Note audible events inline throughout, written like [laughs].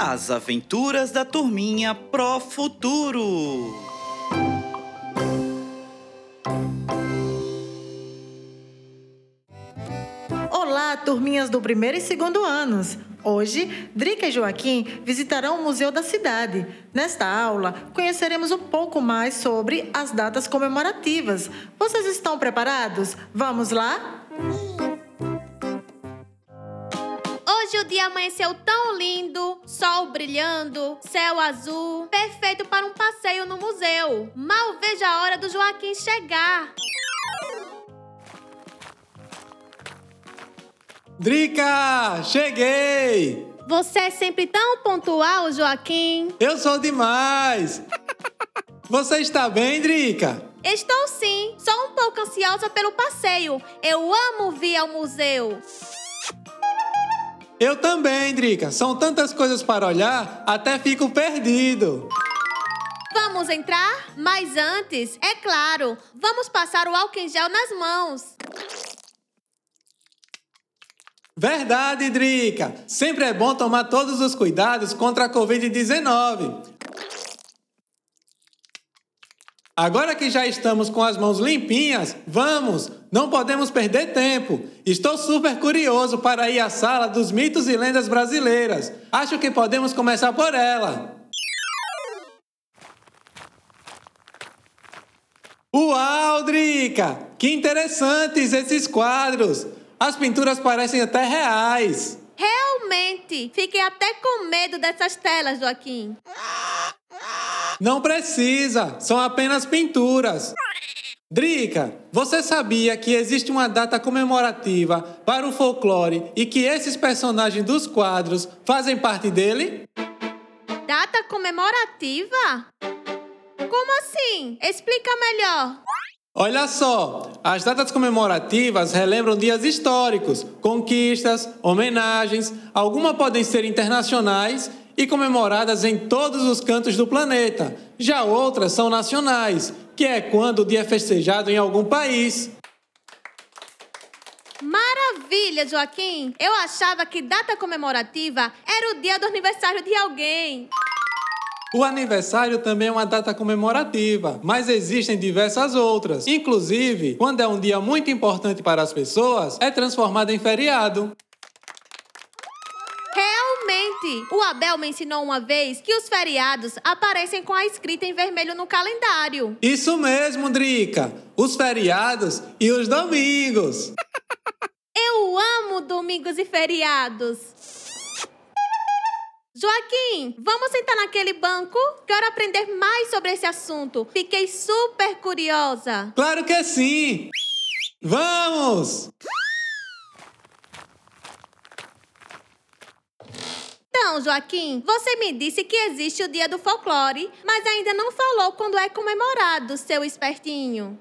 As aventuras da turminha Pro Futuro. Olá, turminhas do primeiro e segundo anos. Hoje, Drica e Joaquim visitarão o Museu da Cidade. Nesta aula, conheceremos um pouco mais sobre as datas comemorativas. Vocês estão preparados? Vamos lá? Hoje o dia amanheceu tão lindo, sol brilhando, céu azul, perfeito para um passeio no museu. Mal vejo a hora do Joaquim chegar. Drica, cheguei! Você é sempre tão pontual, Joaquim. Eu sou demais! Você está bem, Drica? Estou sim, só um pouco ansiosa pelo passeio. Eu amo vir ao museu. Eu também, Drica. São tantas coisas para olhar, até fico perdido. Vamos entrar? Mas antes, é claro, vamos passar o álcool em gel nas mãos. Verdade, Drica. Sempre é bom tomar todos os cuidados contra a Covid-19. Agora que já estamos com as mãos limpinhas, vamos! Não podemos perder tempo. Estou super curioso para ir à sala dos mitos e lendas brasileiras. Acho que podemos começar por ela. Uau, Drica! Que interessantes esses quadros! As pinturas parecem até reais. Realmente, fiquei até com medo dessas telas, Joaquim. Não precisa, são apenas pinturas. Drica, você sabia que existe uma data comemorativa para o folclore e que esses personagens dos quadros fazem parte dele? Data comemorativa? Como assim? Explica melhor. Olha só, as datas comemorativas relembram dias históricos, conquistas, homenagens, algumas podem ser internacionais e comemoradas em todos os cantos do planeta. Já outras são nacionais, que é quando o dia é festejado em algum país. Maravilha, Joaquim! Eu achava que data comemorativa era o dia do aniversário de alguém. O aniversário também é uma data comemorativa, mas existem diversas outras. Inclusive, quando é um dia muito importante para as pessoas, é transformado em feriado. O Abel me ensinou uma vez que os feriados aparecem com a escrita em vermelho no calendário. Isso mesmo, Drica! Os feriados e os domingos! [laughs] Eu amo domingos e feriados! Joaquim, vamos sentar naquele banco? Quero aprender mais sobre esse assunto. Fiquei super curiosa. Claro que sim! Vamos! Então, Joaquim, você me disse que existe o Dia do Folclore, mas ainda não falou quando é comemorado, seu espertinho.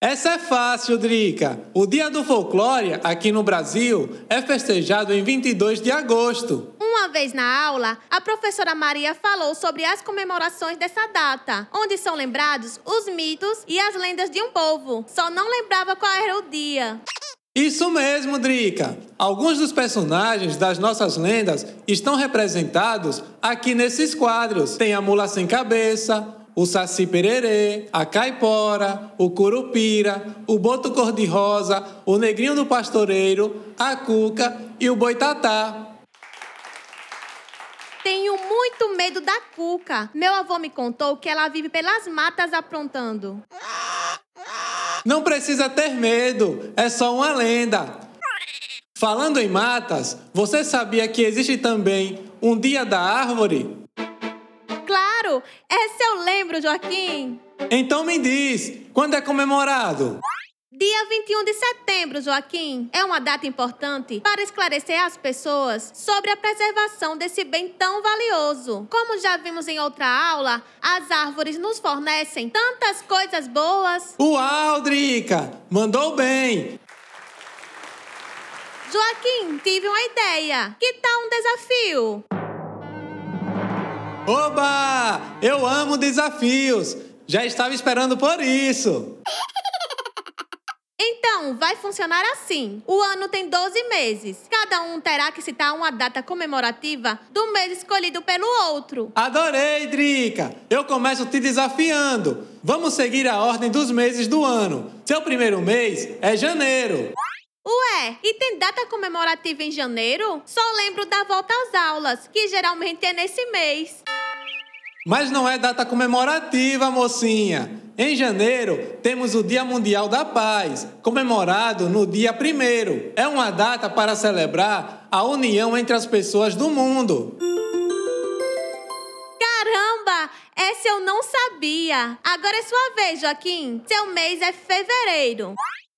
Essa é fácil, Drica. O Dia do Folclore, aqui no Brasil, é festejado em 22 de agosto. Uma vez na aula, a professora Maria falou sobre as comemorações dessa data, onde são lembrados os mitos e as lendas de um povo. Só não lembrava qual era o dia. Isso mesmo, Drica. Alguns dos personagens das nossas lendas estão representados aqui nesses quadros. Tem a mula sem cabeça, o saci pererê, a caipora, o curupira, o boto cor-de-rosa, o negrinho do pastoreiro, a cuca e o boitatá. Tenho muito medo da cuca. Meu avô me contou que ela vive pelas matas aprontando. Não precisa ter medo, é só uma lenda. Falando em matas, você sabia que existe também um Dia da Árvore? Claro, essa eu lembro, Joaquim. Então me diz, quando é comemorado? Dia 21 de setembro, Joaquim, é uma data importante para esclarecer às pessoas sobre a preservação desse bem tão valioso. Como já vimos em outra aula, as árvores nos fornecem tantas coisas boas. Uau, Drica! Mandou bem! Joaquim, tive uma ideia. Que tal um desafio? Oba! Eu amo desafios! Já estava esperando por isso! Então, vai funcionar assim. O ano tem 12 meses. Cada um terá que citar uma data comemorativa do mês escolhido pelo outro. Adorei, Drica! Eu começo te desafiando. Vamos seguir a ordem dos meses do ano. Seu primeiro mês é janeiro. Ué, e tem data comemorativa em janeiro? Só lembro da volta às aulas, que geralmente é nesse mês. Mas não é data comemorativa, mocinha. Em janeiro, temos o Dia Mundial da Paz, comemorado no dia 1. É uma data para celebrar a união entre as pessoas do mundo. Caramba! Essa eu não sabia. Agora é sua vez, Joaquim. Seu mês é fevereiro.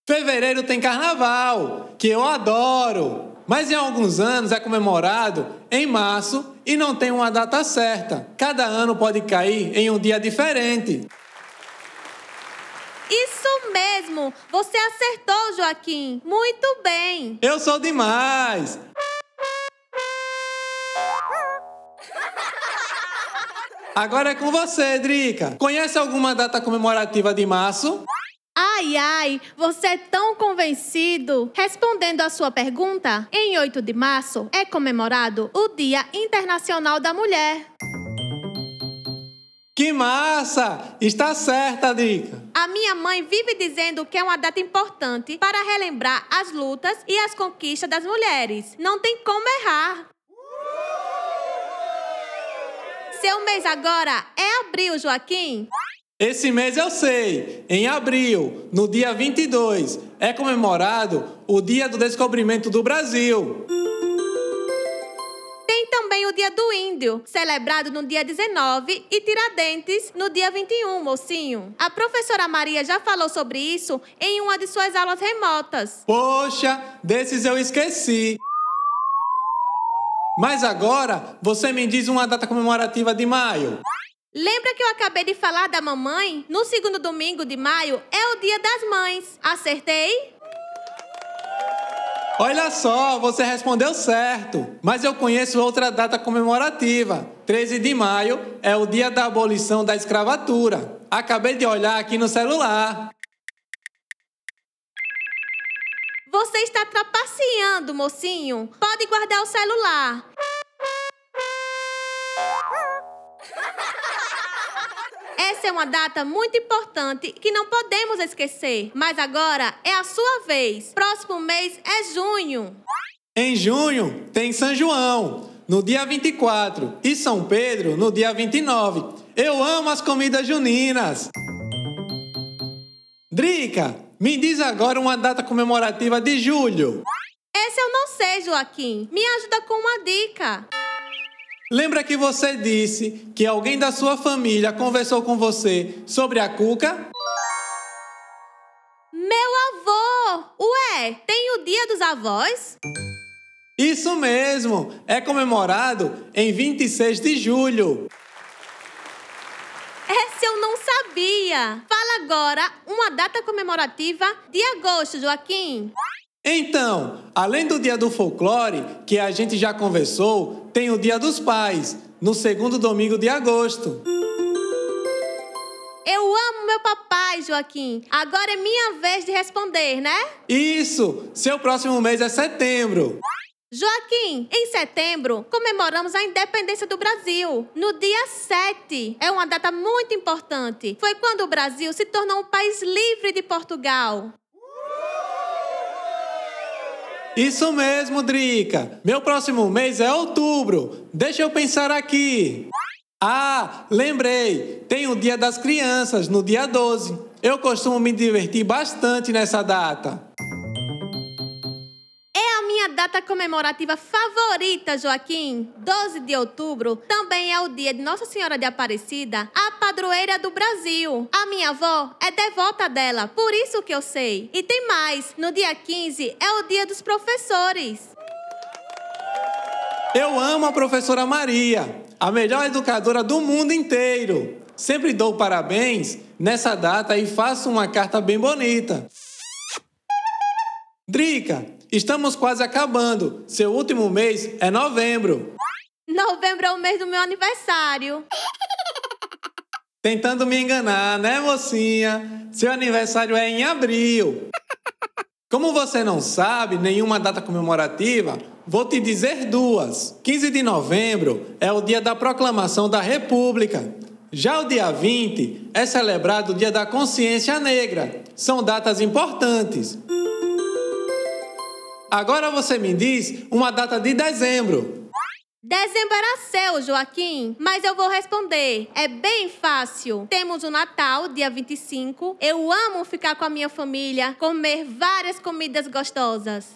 Fevereiro tem carnaval, que eu adoro. Mas em alguns anos é comemorado em março e não tem uma data certa. Cada ano pode cair em um dia diferente. Isso mesmo! Você acertou, Joaquim. Muito bem. Eu sou demais. Agora é com você, Drica. Conhece alguma data comemorativa de março? Ai, ai, você é tão convencido. Respondendo à sua pergunta, em 8 de março é comemorado o Dia Internacional da Mulher. Que massa! Está certa, Drica. A minha mãe vive dizendo que é uma data importante para relembrar as lutas e as conquistas das mulheres. Não tem como errar. Seu mês agora é abril, Joaquim? Esse mês eu sei. Em abril, no dia 22, é comemorado o Dia do Descobrimento do Brasil. Dia do Índio, celebrado no dia 19, e Tiradentes no dia 21, mocinho. A professora Maria já falou sobre isso em uma de suas aulas remotas. Poxa, desses eu esqueci. Mas agora você me diz uma data comemorativa de maio. Lembra que eu acabei de falar da mamãe? No segundo domingo de maio é o Dia das Mães. Acertei? Olha só, você respondeu certo. Mas eu conheço outra data comemorativa. 13 de maio é o dia da abolição da escravatura. Acabei de olhar aqui no celular. Você está trapaceando, mocinho. Pode guardar o celular. Essa é uma data muito importante que não podemos esquecer. Mas agora é a sua vez. Próximo mês é junho. Em junho tem São João, no dia 24, e São Pedro, no dia 29. Eu amo as comidas juninas. Drica, me diz agora uma data comemorativa de julho. Essa eu não sei, Joaquim. Me ajuda com uma dica. Lembra que você disse que alguém da sua família conversou com você sobre a cuca? Meu avô! Ué, tem o Dia dos Avós? Isso mesmo! É comemorado em 26 de julho. Essa eu não sabia! Fala agora uma data comemorativa de agosto, Joaquim. Então, além do dia do folclore, que a gente já conversou, tem o dia dos pais, no segundo domingo de agosto. Eu amo meu papai, Joaquim. Agora é minha vez de responder, né? Isso! Seu próximo mês é setembro. Joaquim, em setembro comemoramos a independência do Brasil. No dia 7. É uma data muito importante. Foi quando o Brasil se tornou um país livre de Portugal. Isso mesmo, Drica. Meu próximo mês é outubro. Deixa eu pensar aqui. Ah, lembrei. Tem o Dia das Crianças, no dia 12. Eu costumo me divertir bastante nessa data. Data comemorativa favorita, Joaquim. 12 de outubro também é o dia de Nossa Senhora de Aparecida, a padroeira do Brasil. A minha avó é devota dela, por isso que eu sei. E tem mais: no dia 15 é o dia dos professores. Eu amo a professora Maria, a melhor educadora do mundo inteiro. Sempre dou parabéns nessa data e faço uma carta bem bonita. Drica, estamos quase acabando. Seu último mês é novembro. Novembro é o mês do meu aniversário. Tentando me enganar, né, mocinha? Seu aniversário é em abril. Como você não sabe nenhuma data comemorativa, vou te dizer duas. 15 de novembro é o dia da proclamação da República. Já o dia 20 é celebrado o Dia da Consciência Negra. São datas importantes. Agora você me diz uma data de dezembro. Dezembro era seu, Joaquim, mas eu vou responder. É bem fácil. Temos o Natal, dia 25. Eu amo ficar com a minha família, comer várias comidas gostosas.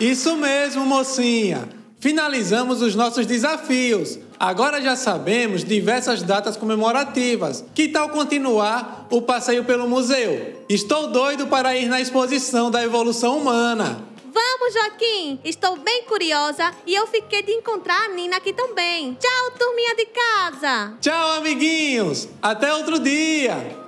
Isso mesmo, mocinha. Finalizamos os nossos desafios. Agora já sabemos diversas datas comemorativas. Que tal continuar o passeio pelo museu? Estou doido para ir na exposição da evolução humana. Vamos, Joaquim! Estou bem curiosa e eu fiquei de encontrar a Nina aqui também. Tchau, turminha de casa! Tchau, amiguinhos! Até outro dia!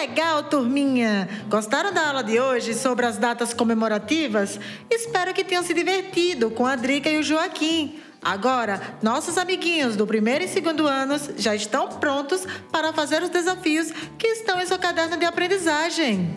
Legal, turminha! Gostaram da aula de hoje sobre as datas comemorativas? Espero que tenham se divertido com a Drica e o Joaquim. Agora, nossos amiguinhos do primeiro e segundo anos já estão prontos para fazer os desafios que estão em seu caderno de aprendizagem.